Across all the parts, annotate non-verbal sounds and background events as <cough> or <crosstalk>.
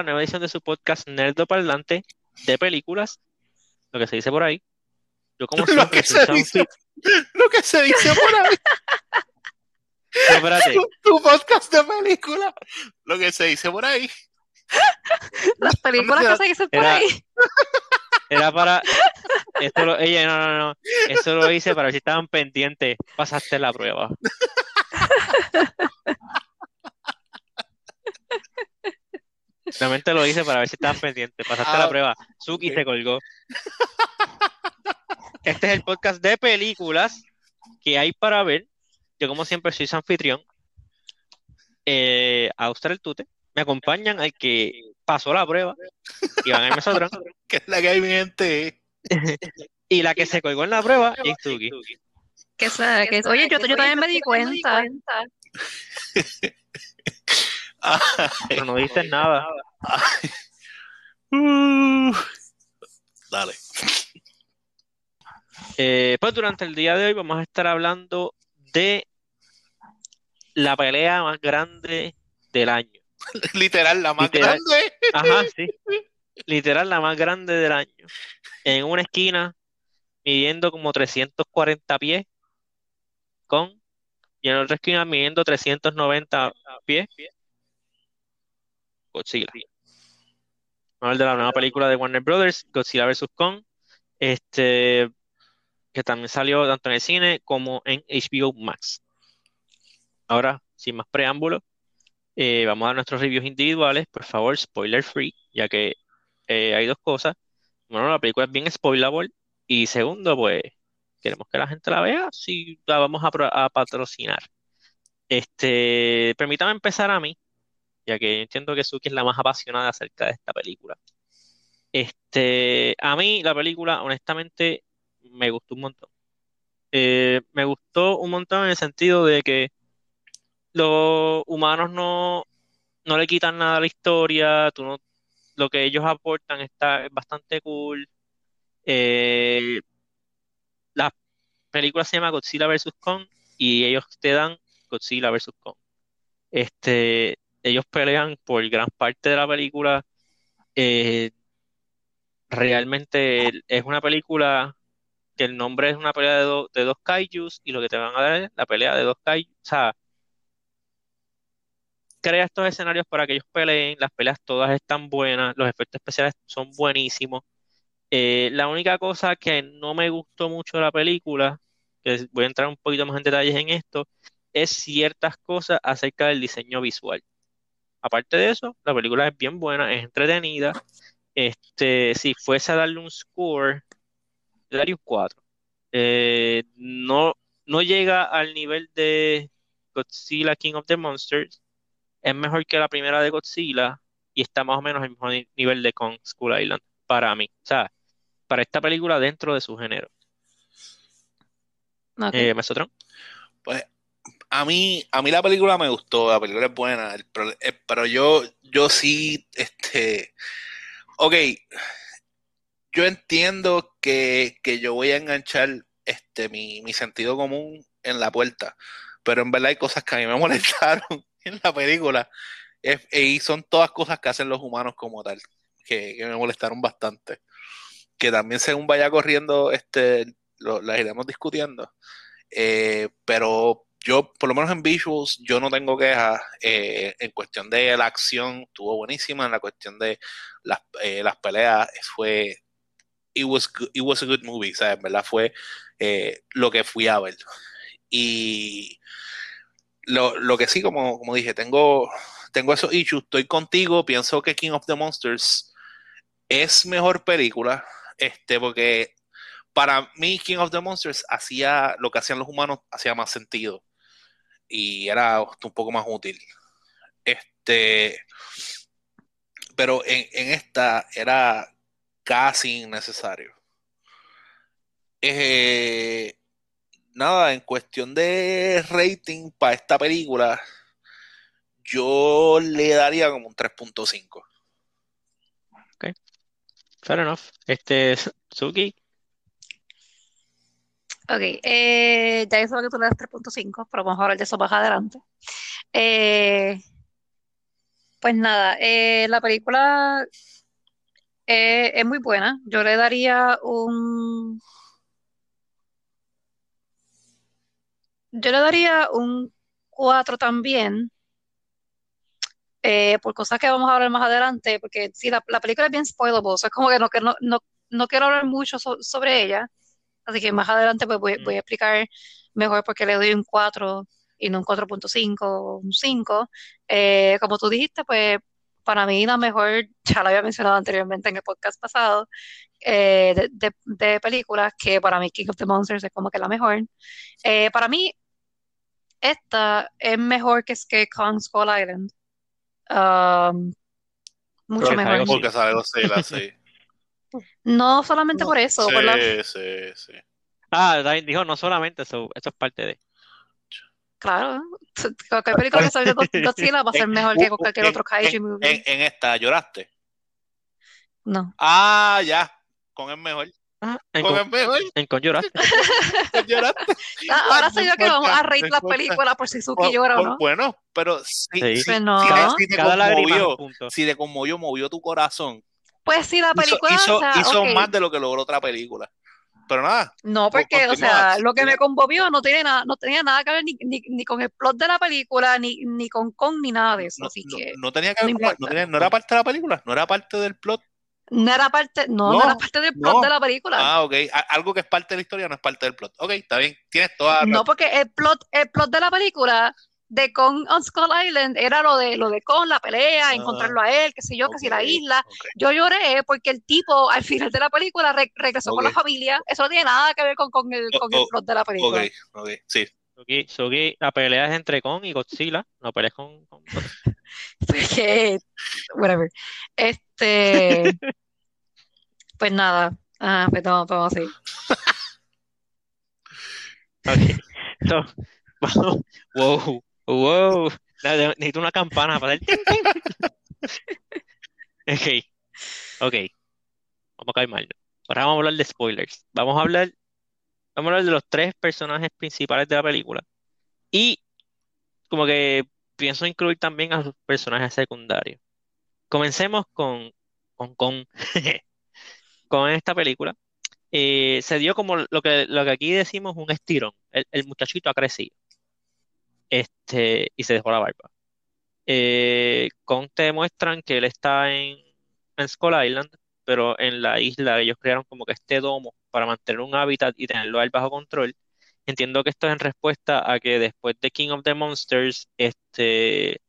La nueva edición de su podcast Nerdo Parlante de películas, lo que se dice por ahí. Yo como <laughs> Lo siempre que se dice, <laughs> lo que se dice por ahí. No, espérate, tu, tu podcast de película. Lo que se dice por ahí. <laughs> Las películas que se dicen por Era- ahí. era para esto lo, ella no, no, no, eso lo hice para ver si estaban pendientes. Pasaste la prueba. Realmente lo hice para ver si estaban pendientes. Pasaste Ah, la prueba. Suki se colgó. Este es el podcast de películas que hay para ver. Yo, como siempre, soy su anfitrión. Eh, Austra el Tute. Me acompañan al que pasó la prueba. Iván el Mesotrón. <laughs> Que es la que hay mi gente. Y la que se colgó en la prueba es Suki. Que que- oye, yo, yo también me di cuenta. <laughs> Pero no dices nada. uh, dale. Eh, pues durante el día de hoy vamos a estar hablando de la pelea más grande del año. <laughs> Literal, la más Literal. grande. Ajá, sí. Literal, la más grande del año. En una esquina, midiendo como 340 pies, con, y en otra esquina, midiendo 390 pies, Godzilla. Vamos a hablar de la nueva película de Warner Brothers, Godzilla vs. Kong, este, que también salió tanto en el cine como en HBO Max. Ahora, sin más preámbulos, eh, vamos a dar nuestros reviews individuales, por favor, spoiler free, ya que eh, hay dos cosas. Bueno, la película es bien spoilable y segundo, pues queremos que la gente la vea, si la vamos a, a patrocinar. Este, permítame empezar a mí, ya que entiendo que Suki es la más apasionada acerca de esta película. Este, a mí la película, honestamente, me gustó un montón. Eh, me gustó un montón en el sentido de que los humanos no, no le quitan nada a la historia, tú no, lo que ellos aportan está es bastante cool. Eh, la película se llama Godzilla vs. Kong y ellos te dan Godzilla vs. Kong. Este, ellos pelean por gran parte de la película. Eh, realmente es una película que el nombre es una pelea de, do- de dos kaijus y lo que te van a dar es la pelea de dos kaijus. O sea, crea estos escenarios para que ellos peleen, las peleas todas están buenas, los efectos especiales son buenísimos. Eh, la única cosa que no me gustó mucho de la película, que voy a entrar un poquito más en detalles en esto, es ciertas cosas acerca del diseño visual. Aparte de eso, la película es bien buena, es entretenida. Este, si fuese a darle un score, le daría un 4. Eh, no, no llega al nivel de Godzilla King of the Monsters. Es mejor que la primera de Godzilla y está más o menos al mismo ni- nivel de Kong Skull Island para mí. O sea, para esta película dentro de su género. Ok. Eh, Mesotron. Pues a mí, a mí la película me gustó, la película es buena, el eh, pero yo, yo sí, este, ok, yo entiendo que, que yo voy a enganchar este, mi, mi sentido común en la puerta, pero en verdad hay cosas que a mí me <laughs> molestaron en la película, es- y son todas cosas que hacen los humanos como tal, que, que me molestaron bastante, que también según vaya corriendo, este, lo- las iremos discutiendo. Eh, pero yo, por lo menos en visuals, yo no tengo quejas. Eh, en cuestión de la acción, estuvo buenísima. En la cuestión de las, eh, peleas, fue. It was, it was a good movie, ¿sabes? En verdad fue eh, lo que fui a ver. Y lo, lo que sí, como, como dije, tengo, tengo esos issues. Estoy contigo. Pienso que King of the Monsters es mejor película. Este, porque para mí King of the Monsters hacía lo que hacían los humanos, hacía más sentido y era un poco más útil. Este, pero en, en esta era casi innecesario. Eh, nada, en cuestión de rating para esta película, yo le daría como un 3.5. Fair enough. Este, <laughs> Suki. Ok, eh, ya eso lo que tú le das 3.5, pero vamos a hablar de eso más adelante. Eh, Pues nada, eh, la película eh, es muy buena. Yo le daría un. Yo le daría un 4 también. eh, por cosas que vamos a hablar más adelante, porque sí, la, la película es bien spoilable, o sea, es como que no, no, no, no quiero hablar mucho so- sobre ella, así que más adelante pues voy, voy a explicar mejor por qué le doy un 4 y no un 4.5 o un 5. Eh, como tú dijiste, pues para mí la mejor, <laughs> ya la había mencionado anteriormente en el podcast pasado, eh, de, de, de películas, que para mí King of the Monsters es como que la mejor. Eh, para mí esta es mejor que, que Kong Skull Island. Um, mucho mejor. Porque sale Godzilla, <laughs> sí. No solamente No, por eso, por la- Sí, sí, sí. Ah, David dijo no solamente eso, eso es parte de. claro, <laughs> cualquier película que salga de Godzilla <laughs> va a ser mejor que cualquier otro kaiju En, movie. en- en esta, ¿lloraste? No. Ah, ya. Con el mejor. Ah, en, Con Con- el mejor. en Con lloraste. <laughs> Con lloraste. Ah, ahora no sé yo que vamos a rate no la importa. película por si Suki llora o no. Bueno, pero si, Sí. si- Pues no. si te, si te conmovió, si te conmovió, movió tu corazón. Pues sí, la Hizo, película, hizo, o sea, hizo ok. más de lo que logró otra película. Pero nada, No, porque, o sea, lo que me conmovió no tiene nada, no tenía nada que ver ni, ni, ni con el plot de la película, ni, ni con Kong, ni nada de eso. no, Así no- que no tenía que ver no con- no, importa. tenía- no era parte de la película, no era parte del plot. no era parte, no, no No, era parte del plot no. de la película. Ah, ok. Algo que es parte de la historia no es parte del plot. Ok, está bien. Tienes toda la No, porque el plot, el plot de la película de Kong on Skull Island era lo de lo de Kong, la pelea, Ah, encontrarlo a él, qué sé yo, que si la isla. Yo lloré porque el tipo al final de la película re- regresó con la familia. Eso no tiene nada que ver con, con el, con el plot de la película. Ok, ok, sí. Suki, Suki, la pelea es entre Kong y Godzilla. No pelees con, con. <laughs> Porque, whatever. Este, <laughs> pues nada. Ah, pues no, vamos así. <laughs> Ok. So, vamos. Wow. Wow. <laughs> Ne- ne- Necesito una campana para ting. <laughs> Ok. Ok. Vamos a calmarnos. Ahora vamos a hablar de spoilers. Vamos a hablar, vamos a hablar de los tres personajes principales de la película. Y como que pienso incluir también a sus personajes secundarios. Comencemos con, con, con, <laughs> con esta película. Eh, se dio como lo que, lo que aquí decimos un estirón. El, el muchachito ha crecido. Este, y se dejó la barba. Eh, con te muestran que él está en, en Skull Island, pero en la isla ellos crearon como que este domo para mantener un hábitat y tenerlo a él bajo control. Entiendo que esto es en respuesta a que después de King of the Monsters, este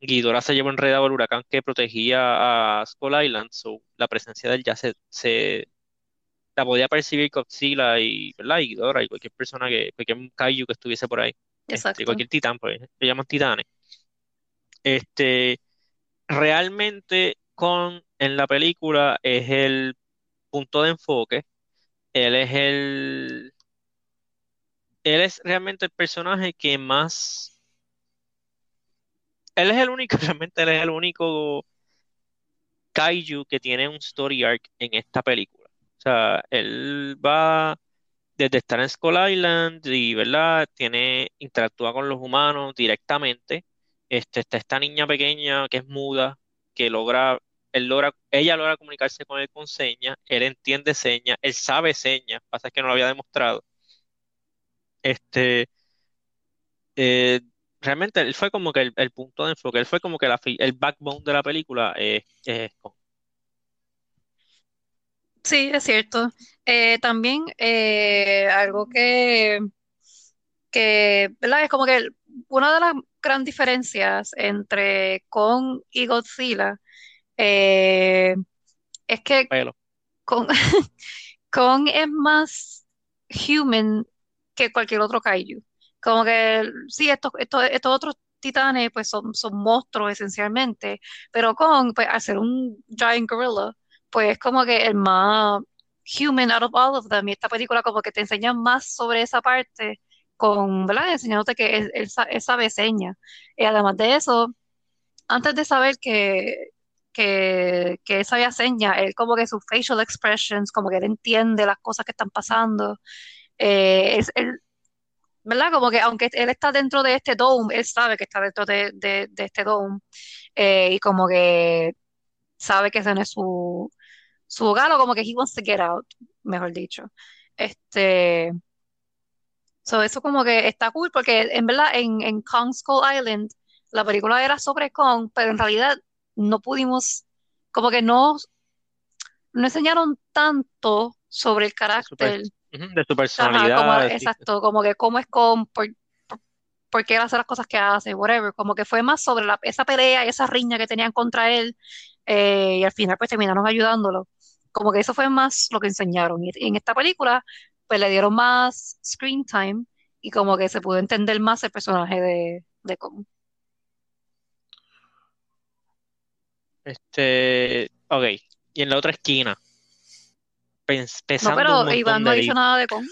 Ghidorah se llevó enredado el huracán que protegía a Skull Island, so la presencia de él ya se, la podía percibir Godzilla y. Y Ghidorah y cualquier persona que, cualquier kaiju que estuviese por ahí, este, Exacto. cualquier titán, pues le llaman titanes. Este, realmente con en la película es el punto de enfoque, él es el, él es realmente el personaje que más, él es el único, <laughs> realmente él es el único kaiju que tiene un story arc en esta película. O sea, él va desde estar en Skull Island y, ¿verdad? Tiene, interactúa con los humanos directamente. Este, está esta niña pequeña que es muda, que logra, él logra, ella logra comunicarse con él con señas, él entiende señas, él sabe señas, pasa es que no lo había demostrado. Este, eh, realmente él fue como que el, punto de enfoque, él fue como que la, el backbone de la película eh, es Kong. Sí, es cierto. Eh, también eh, algo que, que, ¿verdad? Es como que una de las grandes diferencias entre Kong y Godzilla eh, es que Pelo. Kong, <laughs> Kong es más human que cualquier otro kaiju. Como que sí, estos, estos, estos otros titanes pues son, son monstruos esencialmente, pero Kong, pues al ser un giant gorilla, pues es como que el más human out of all of them. Y esta película como que te enseña más sobre esa parte con, ¿verdad? Enseñándote que él, él sa- él sabe señas. Y además de eso, antes de saber que, que, que él sabía señas, él como que sus facial expressions, como que él entiende las cosas que están pasando. Eh, ¿verdad? Como que aunque él está dentro de este dome, él sabe que está dentro de, de- de este dome eh, y como que sabe que ese no es su, su hogar o como que he wants to get out, mejor dicho. Este, so eso como que está cool porque en verdad en, en Kong Skull Island la película era sobre Kong, pero en realidad no pudimos, como que no, no enseñaron tanto sobre el carácter. De su Ajá, como, personalidad. sí. exacto, como que cómo es con, por, por, por qué él hace las cosas que hace, whatever, como que fue más sobre la, esa pelea y esa riña que tenían contra él, eh, y al final pues terminaron ayudándolo. Como que eso fue más lo que enseñaron. Y, en esta película, pues le dieron más screen time y como que se pudo entender más el personaje de, de Kong. Este, ok. Y en la otra esquina, pens- No, pero Iván no libras. nada de Kong.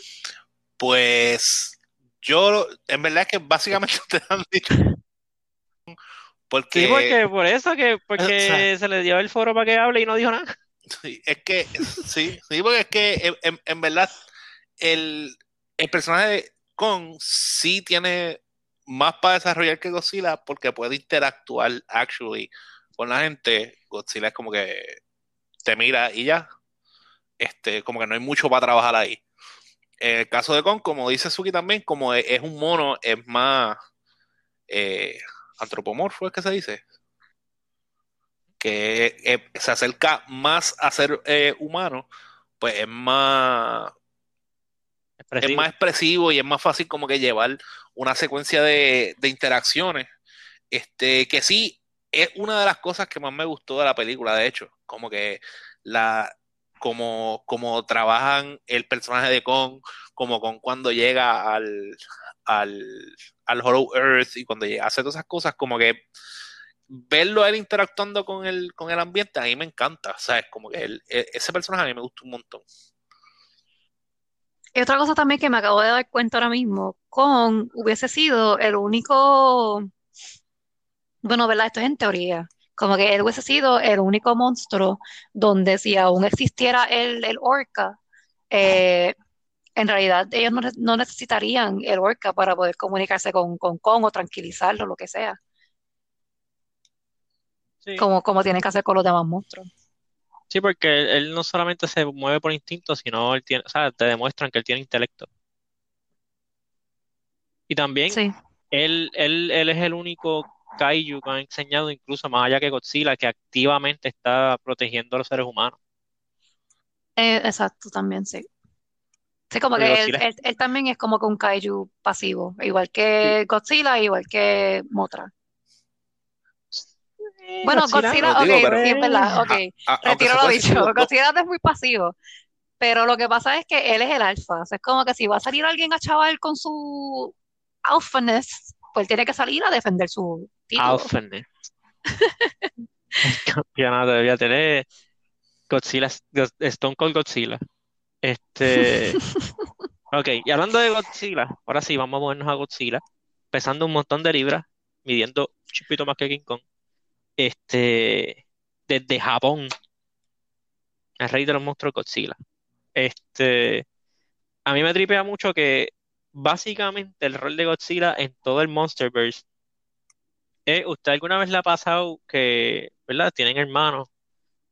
Pues yo, en verdad es que básicamente <laughs> ustedes han dicho. Porque Sí, porque por eso que o porque sea, se le dio el foro para que hable y no dijo nada. Sí, es que, sí, sí, porque es que en, en- verdad el, el personaje de Kong sí tiene más para desarrollar que Godzilla porque puede interactuar actually con la gente. Godzilla es como que te mira y ya. Este, como que no hay mucho para trabajar ahí. En el caso de Kong, como dice Suki también, como es, es un mono, es más eh, antropomorfo, es que se dice. Que eh, se acerca más a ser eh, humano, pues es más, es Expresivo. más expresivo y es más fácil como que llevar una secuencia de, de interacciones. Este, que sí, es una de las cosas que más me gustó de la película, de hecho. Como que la, como, como trabajan el personaje de Kong, como con cuando llega al, al, al Hollow Earth y cuando llega, hace todas esas cosas, como que verlo él interactuando con el, con el ambiente, a mí me encanta, ¿sabes? Como que él- e- ese personaje a mí me gusta un montón. Y otra cosa también que me acabo de dar cuenta ahora mismo, Kong hubiese sido el único, bueno, ¿verdad? Esto es en teoría, como que él hubiese sido el único monstruo donde si aún existiera el, el orca, eh, en realidad ellos no, no necesitarían el orca para poder comunicarse con, con Kong o tranquilizarlo, lo que sea, Sí. como, como tienen que hacer con los demás monstruos. Sí, porque él, él no solamente se mueve por instinto, sino él tiene, o sea, te demuestran que él tiene intelecto. Y también Sí, él, él, él es el único kaiju que han enseñado, incluso más allá que Godzilla, que activamente está protegiendo a los seres humanos. Eh, exacto, también sí. Sí, como Porque que él, él, él también es como que un kaiju pasivo, igual que Godzilla, igual que Mothra. Bueno, Godzilla, Godzilla, <laughs> Lo digo, ok, pero- sí, es verdad, ok, A- a- aunque retiro lo dicho, dos. Godzilla es muy pasivo, pero lo que pasa es que él es el alfa, o sea, es como que si va a salir alguien a chaval con su alphaness, pues él tiene que salir a defender su título. El <laughs> campeonato debía tener Godzilla, Go- Stone Cold Godzilla. Este, <laughs> ok, y hablando de Godzilla, ahora sí, vamos a movernos a Godzilla, pesando un montón de libras, midiendo un chipito más que King Kong. Este, desde Japón, el rey de los monstruos Godzilla. Este, a mí me tripea mucho que básicamente el rol de Godzilla en todo el Monsterverse eh, ¿usted alguna vez le ha pasado que, ¿verdad? Tienen hermanos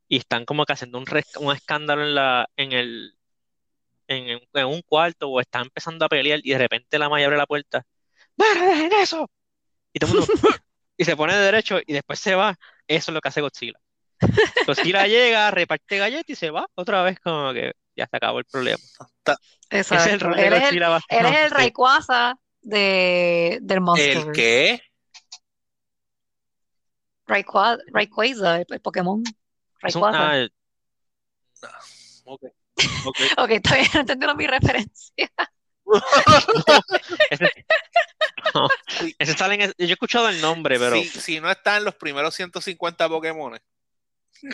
y están como que haciendo un, un escándalo en la, en el, en, en- un cuarto o están empezando a pelear y de repente la Maya abre la puerta. ¡Bueno, dejen eso! Y todo el mundo, <laughs> y se pone de derecho y después se va. Eso es lo que hace Godzilla. Godzilla <laughs> llega, reparte galletas y se va otra vez como que ya se acabó el problema. Ese es el Exacto, rol de él es el, Godzilla él es el. Rayquaza de, del ¿El Monsterverse. qué? Rayqua- Rayquaza, el, el Pokémon. Un, Rayquaza. ah, Ok. <laughs> ok. Ok, <laughs> todavía no entendieron mi referencia. Ese, no, <laughs> Sí. ese sale en- yo he escuchado el nombre, pero Si, si no está en los primeros 150 Pokémon. si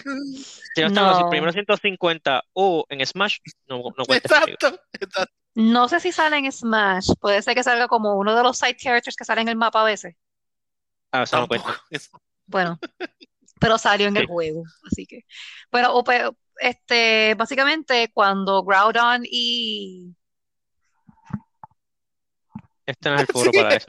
no están los No. primeros 150 o en Smash, no, no cuenta. Exacto, exacto. No sé si sale en Smash. Puede ser que salga como uno de los side characters que sale en el mapa a veces. Ah, eso no cuenta. <laughs> Bueno, pero salió en el juego, así que. Bueno, o este, básicamente cuando Groudon y Este no es el <laughs> foro para eso.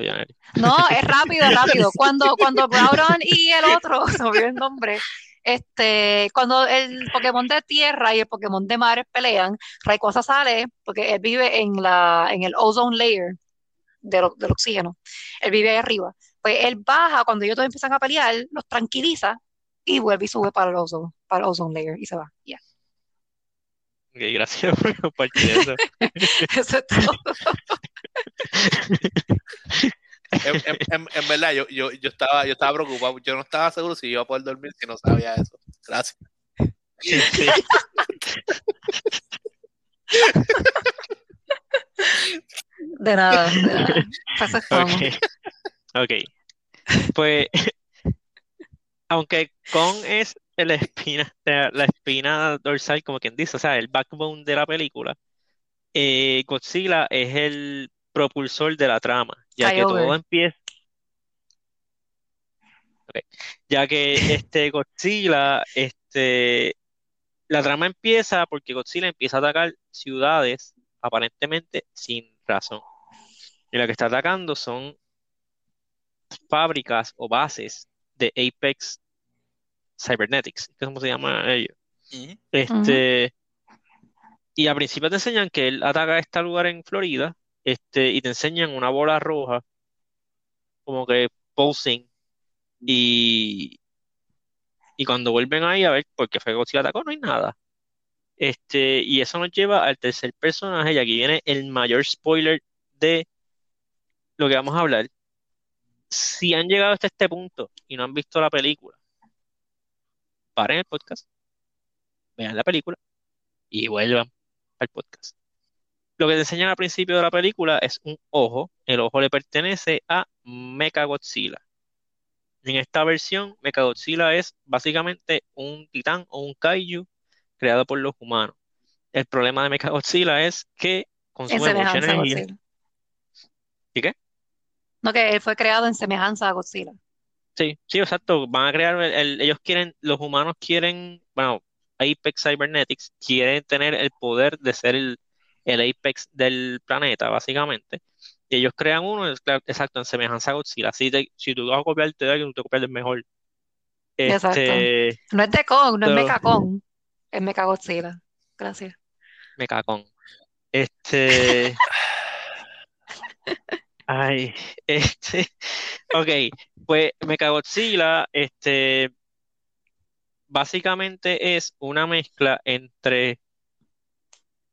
No, es <laughs> rápido, rápido. Cuando, cuando Groudon y el otro, <laughs> se me olvidó el nombre, este, cuando el Pokémon de tierra y el Pokémon de mar pelean, Rayquaza sale, porque él vive en la, en el ozone layer del, del oxígeno. Él vive ahí arriba. Pues él baja cuando ellos todos empiezan a pelear, los tranquiliza y vuelve y sube para el ozone, para el ozone layer y se va. Ya. Ok, gracias por compartir eso. Eso es todo. En, en- en- en verdad, yo, yo, yo, estaba, yo estaba preocupado. Yo no estaba seguro si iba a poder dormir si no sabía eso. Gracias. Sí, sí. De nada, de nada. Eso es todo. Ok. Ok. Pues, <laughs> aunque Kong es <laughs> la espina, la la espina dorsal, como quien dice, o sea, el backbone de la película, eh, Godzilla es el propulsor de la trama, ya que todo empieza. Ya que este <laughs> Godzilla, este, la trama empieza porque Godzilla empieza a atacar ciudades aparentemente sin razón. Y lo que está atacando son fábricas o bases de Apex Cybernetics, que es como se llama ellos. Este, y a principio te enseñan que él ataca este lugar en Florida, este, y te enseñan una bola roja, como que pulsing, y, y cuando vuelven ahí a ver por qué fue Godzilla atacó, no hay nada. Este, y eso nos lleva al tercer personaje, y aquí viene el mayor spoiler de lo que vamos a hablar. Si han llegado hasta este punto y no han visto la película, paren el podcast, vean la película y vuelvan al podcast. Lo que te enseñan al principio de la película es un ojo. El ojo le pertenece a Mechagodzilla. En esta versión, Mechagodzilla es básicamente un titán o un kaiju creado por los humanos. El problema de Mechagodzilla es que En consume mucha energía. ¿Y qué? No, que él fue creado en semejanza a Godzilla. Sí, sí, exacto. Van a crear, el- el- ellos quieren, los humanos quieren, bueno, Apex Cybernetics quieren tener el poder de ser el, el Apex del planeta, básicamente. Y ellos crean uno, es claro, exacto, en semejanza a Godzilla. Así te- si tú vas a copiarte de alguien, tú te copias del mejor. Exacto. Este, No es de Kong, no es Pero- Mecha Kong, es Mecha Godzilla. Gracias. me cagón. Este, <laughs> ay, <laughs> este, ok, pues Mechagodzilla, este, básicamente es una mezcla entre,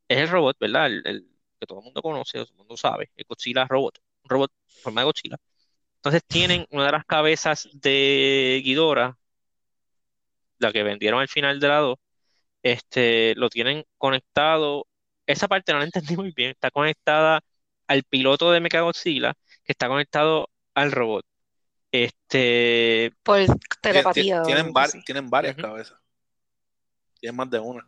es el robot, ¿verdad? El, que todo el mundo conoce, todo el mundo sabe, el Godzilla robot, un robot en forma de Godzilla. Entonces tienen una de las cabezas de Ghidorah, la que vendieron al final de la 2, este, lo tienen conectado, esa parte no la entendí muy bien, está conectada al piloto de Mechagodzilla, que está conectado al robot. Este, Por telepatía. Tienen, var- tienen varias Ujú. cabezas. Tienen más de una.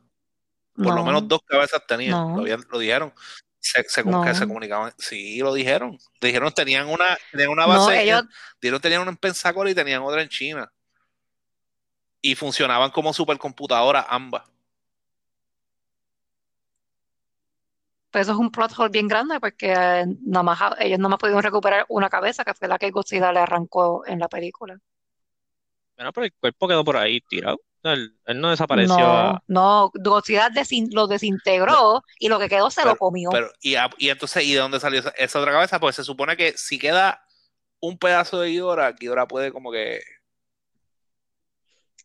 Por lo No, menos dos cabezas tenían. No. Lo, habían- lo dijeron. Se, se, No. se comunicaban. Sí, lo dijeron. Dijeron tenían una, tenían una No, base. en- ellos, dijeron tenían una en Pensacola y tenían otra en China. Y funcionaban como supercomputadoras ambas. Pues eso es un plot hole bien grande porque eh, nada más, ellos nada más pudieron recuperar una cabeza que fue la que Godzilla le arrancó en la película. bueno, pero el cuerpo quedó por ahí tirado. Él, él no desapareció No, a- no, Godzilla desin- lo desintegró y lo que quedó se lo Pero- comió. Pero, y, a- y entonces, ¿y de dónde salió esa, esa otra cabeza? Pues se supone que si queda un pedazo de Ghidorah, Ghidorah puede como que.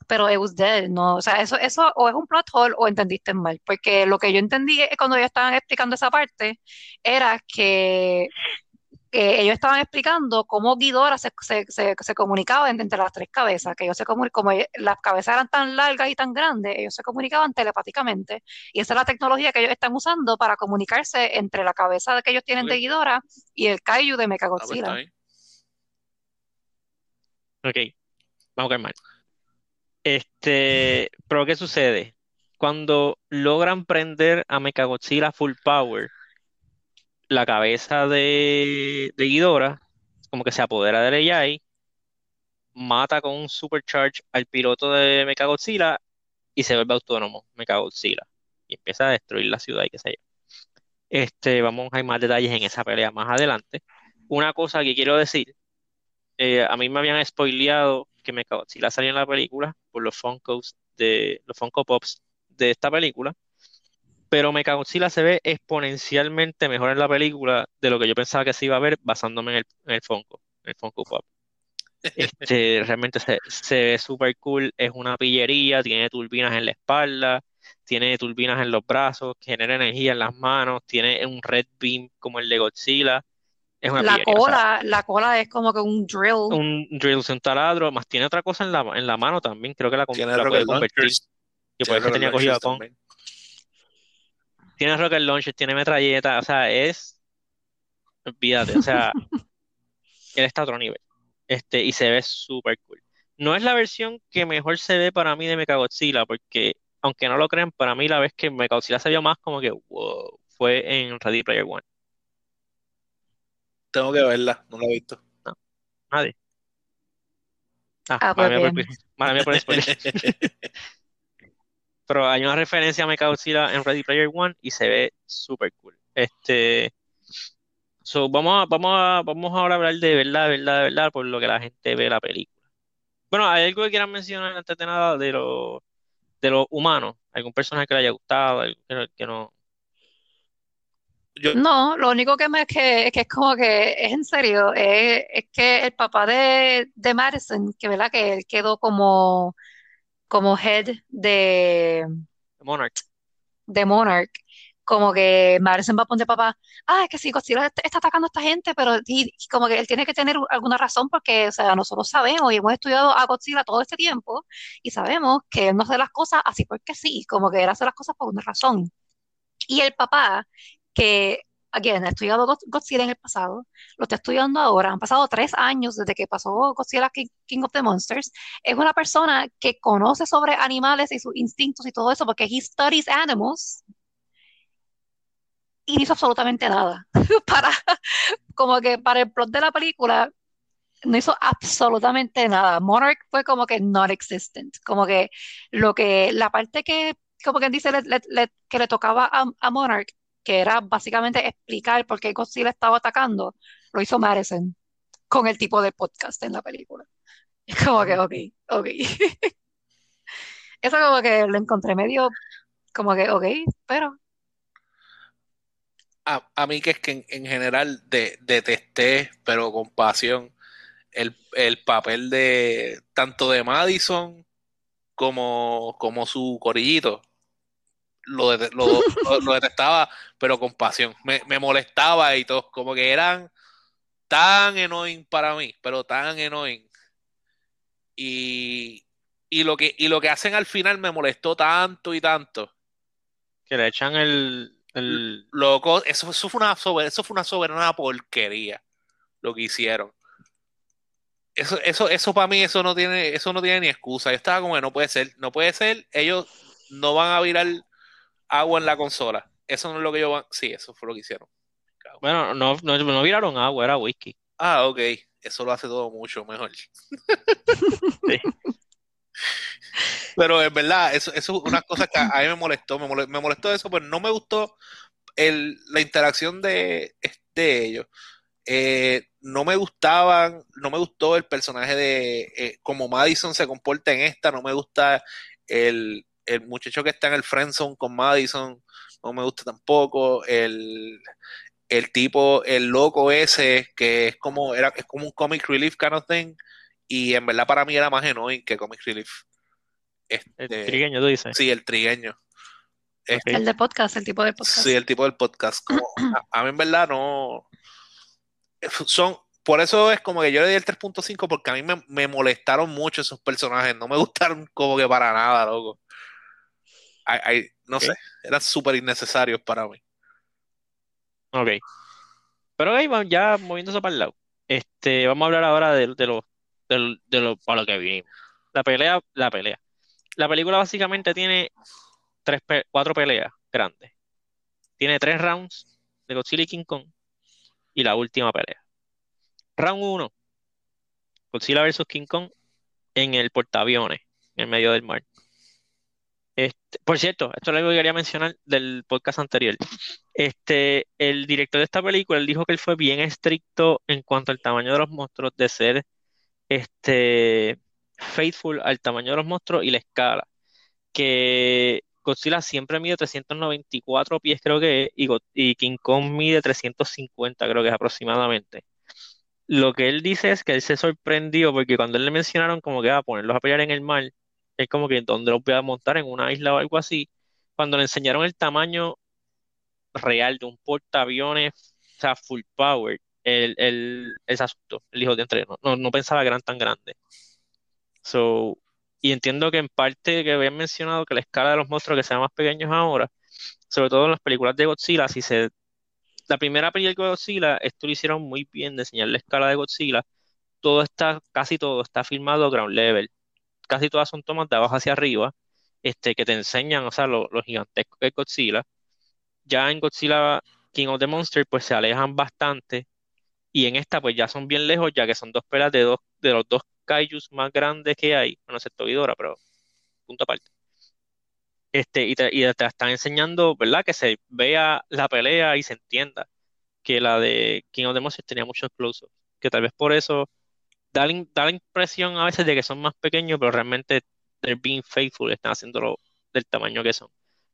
Pero it was dead, no, o sea, eso, eso o es un plot hole o entendiste mal, porque lo que yo entendí cuando ellos estaban explicando esa parte era que, que ellos estaban explicando cómo Ghidorah se, se, se, se comunicaba en- entre las tres cabezas, que ellos se comuni- como e- las cabezas eran tan largas y tan grandes, ellos se comunicaban telepáticamente, y esa es la tecnología que ellos están usando para comunicarse entre la cabeza que ellos tienen de Ok. Ghidorah y el Kaiju de Ah, pues Mechagodzilla. Ok, vamos a calmar. Este, pero ¿qué sucede? Cuando logran prender a Mechagodzilla full power, la cabeza de, de Ghidorah como que se apodera del AI, mata con un supercharge al piloto de Mechagodzilla y se vuelve autónomo Mechagodzilla y empieza a destruir la ciudad y qué sé yo. Este, vamos a ir más detalles en esa pelea más adelante. Una cosa que quiero decir, eh, a mí me habían spoileado que Mechagodzilla salía en la película por los Funkos de los Funko Pops de esta película, pero Mechagodzilla se ve exponencialmente mejor en la película de lo que yo pensaba que se iba a ver basándome en el, en el Funko, en el Funko Pop. Este, <laughs> realmente se, se ve súper cool, es una pillería, tiene turbinas en la espalda, tiene turbinas en los brazos, genera energía en las manos, tiene un red beam como el de Godzilla. Es una La pillería, o sea, cola, la cola es como que un drill. un drill, un taladro, más tiene otra cosa en la, en la mano también, creo que la, con- Tiene la puede convertir, Tiene por eso tenía cogido también. Tiene rocket launcher, tiene metralleta, o sea, es, olvídate, o sea, <laughs> él está a otro nivel. Este, y se ve súper cool. No es la versión que mejor se ve para mí de Mechagodzilla, porque aunque no lo crean, para mí la vez que Mechagodzilla se vio más como que wow, fue en Ready Player One. Tengo que verla, no la he visto. Nadie. Ah, Ah, pues mía por, por el spoiler. <laughs> Pero hay una referencia a Mechagodzilla en Ready Player One y se ve súper cool. Este, so, vamos a, vamos a, vamos ahora a hablar de verdad, de verdad, de verdad, por lo que la gente ve la película. Bueno, ¿hay algo que quieran mencionar antes de nada de lo, de los humanos? ¿Algún personaje que le haya gustado? ¿Algo que, no- que no? Yo, No, lo único que me es que, es que es como que es en serio, es, es que el papá de, de Madison, que verdad que él quedó como, como head de, Monarch. de Monarch, como que Madison va a poner papá, ah, es que sí, Godzilla está, está atacando a esta gente, pero y- y como que él tiene que tener alguna razón porque, o sea, nosotros sabemos y hemos estudiado a Godzilla todo este tiempo y sabemos que él no hace las cosas así porque sí, como que él hace las cosas por una razón. Y el papá, que, again, ha estudiado God- Godzilla en el pasado, lo está estudiando ahora, han pasado tres años desde que pasó Godzilla King, King of the Monsters, es una persona que conoce sobre animales y sus instintos y todo eso, porque he studies animals, y no hizo absolutamente nada. <laughs> Para, como que para el plot de la película, no hizo absolutamente nada. Monarch fue como que non-existent, como que lo que, la parte que, como quien dice, le- le- le- que le tocaba a, a Monarch, que era básicamente explicar por qué Godzilla estaba atacando, lo hizo Madison con el tipo de podcast en la película. <laughs> Es como que, ok, ok. <laughs> Eso como que lo encontré medio, como que, ok, pero a, a mí que es que en, en general de, detesté, pero con pasión, el, el papel de tanto de Madison como, como su corillito. Lo, dete- lo, <laughs> lo- lo detestaba, pero con pasión. Me, me molestaba y todo, como que eran tan annoying para mí, pero tan annoying. Y, y, lo que, y lo que hacen al final me molestó tanto y tanto. Que le echan el, el Loco, eso, eso fue una sober- eso fue una soberana porquería lo que hicieron. Eso, eso, eso para mí, eso no tiene, eso no tiene ni excusa. Yo estaba como que no puede ser, no puede ser, ellos no van a virar agua en la consola. Eso no es lo que van. Sí, eso fue lo que hicieron. Bueno, no, no, no viraron agua, era whisky. Ah, ok. Eso lo hace todo mucho mejor. <laughs> Sí. Pero en verdad, eso, eso es una cosa que a mí me molestó. Me molestó, me molestó eso, pero no me gustó el, la interacción de, de ellos. Eh, no me gustaban, no me gustó el personaje de eh, como Madison se comporta en esta, no me gusta el, el muchacho que está en el friendzone con Madison, no me gusta tampoco el, el tipo, el loco ese que es como era es como un comic relief kind of thing y en verdad para mí era más annoying que comic relief. El Este, trigueño, tú dices. sí, el trigueño. Este, el de podcast, el tipo de podcast. Sí, el tipo del podcast. Como, a, a mí en verdad no. Son. Por eso es como que yo le di el 3.5 porque a mí me, me molestaron mucho esos personajes. No me <laughs> gustaron como que para nada, loco. No sé, eran súper innecesarios para mí. Ok. Pero ok, vamos ya moviéndose para el lado. Este, vamos a hablar ahora de, de lo, de, de lo- para lo que vinimos. La pelea, la pelea. La película básicamente tiene tres, cuatro peleas grandes. Tiene tres rounds de Godzilla y King Kong y la última pelea. Round 1, Godzilla versus King Kong en el portaaviones, en el medio del mar. Este, por cierto, esto es algo que quería mencionar del podcast anterior. Este, el director de esta película, dijo que él fue bien estricto en cuanto al tamaño de los monstruos, de ser este, faithful al tamaño de los monstruos y la escala. Que Godzilla siempre mide 394 pies, creo que es, y King Kong mide 350, creo que es aproximadamente. Lo que él dice es que él se sorprendió porque cuando él le mencionaron como que va a ponerlos a pelear en el mar, es como que ¿dónde los voy a montar? En una isla o algo así. Cuando le enseñaron el tamaño real de un portaaviones, o sea, full power, él, él se asustó. Él dijo, de entre, no, no, no pensaba que eran tan grandes. So, y entiendo que en parte que habían mencionado que la escala de los monstruos que sean más pequeños ahora, sobre todo en las películas de Godzilla, si se la primera película de Godzilla, esto lo hicieron muy bien de enseñar la escala de Godzilla. Todo está, casi todo está filmado ground level. Casi todas son tomas de abajo hacia arriba, este, que te enseñan, o sea, lo, lo gigantesco que Godzilla. Ya en Godzilla King of the Monsters, pues se alejan bastante. Y en esta, pues ya son bien lejos, ya que son dos pelas de dos, de los dos kaijus más grandes que hay. Bueno, excepto Ghidorah, pero punto aparte. Este, y te, y están enseñando, ¿verdad? Que se vea la pelea y se entienda que la de King of the Monsters tenía muchos close-ups, que tal vez por eso da la, da la impresión a veces de que son más pequeños, pero realmente they're being faithful, están haciéndolo del tamaño que son.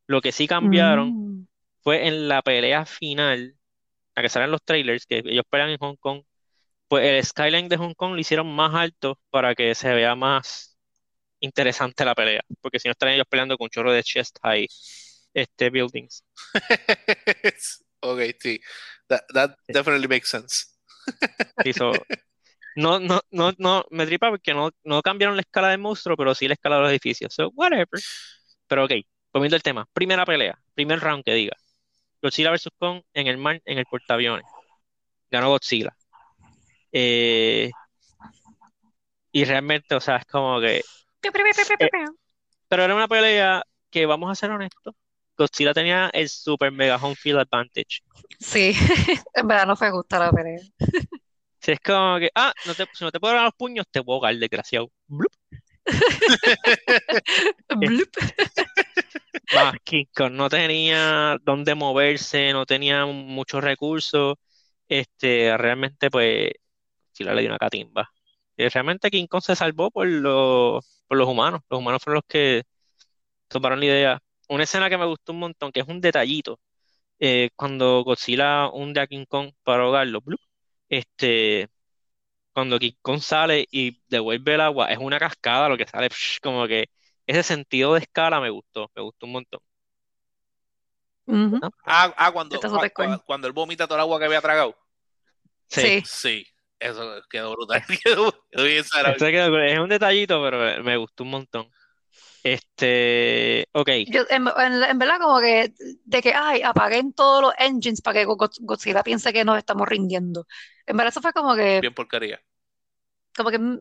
Lo que sí cambiaron Mm. fue en la pelea final, la que salen los trailers, que ellos pelean en Hong Kong, pues el skyline de Hong Kong lo hicieron más alto para que se vea más interesante la pelea, porque si no estarían ellos peleando con un chorro de chest high este, buildings. <laughs> Ok, sí. That, that definitely makes sense. Sí, so, <laughs> no, no, no, no, me tripa porque no, no cambiaron la escala del monstruo, pero sí la escala de los edificios. So, whatever. Pero ok, volviendo al tema. Primera pelea, primer round que diga. Godzilla vs. Kong en el mar, en el portaaviones. Ganó Godzilla. Eh, y realmente, o sea, es como que. Piu. Pero era una pelea que, vamos a ser honestos, Godzilla tenía el super mega home field advantage. Sí, <laughs> en verdad no fue justa la pelea. Si es como que, ah, no te, si no te puedo dar los puños, te puedo ahogar, desgraciado. Blup. <laughs> Blup. <laughs> Más King Kong no tenía dónde moverse, no tenía muchos recursos. Este, realmente, pues, sí le dio una catimba. Y realmente King Kong se salvó por los, por los humanos. Los humanos fueron los que tomaron la idea. Una escena que me gustó un montón, que es un detallito, eh, cuando Godzilla hunde a King Kong para ahogarlo, blup, este, cuando King Kong sale y devuelve el agua, es una cascada lo que sale, psh, como que ese sentido de escala me gustó, me gustó un montón. Ujú. Ah, ah, cuando, Está cua- súper cool. cua- cuando él vomita toda el agua que había tragado. Sí. Sí. Sí, eso quedó brutal. <laughs> Quedó, quedó bien quedó- es un detallito, pero me, gustó un montón. Este, ok, Yo, en, en- en verdad, como que de que, ay, apaguen todos los engines para que Go- Godzilla piense que nos estamos rindiendo. En verdad, eso fue como que, Bien porquería. como que, mm,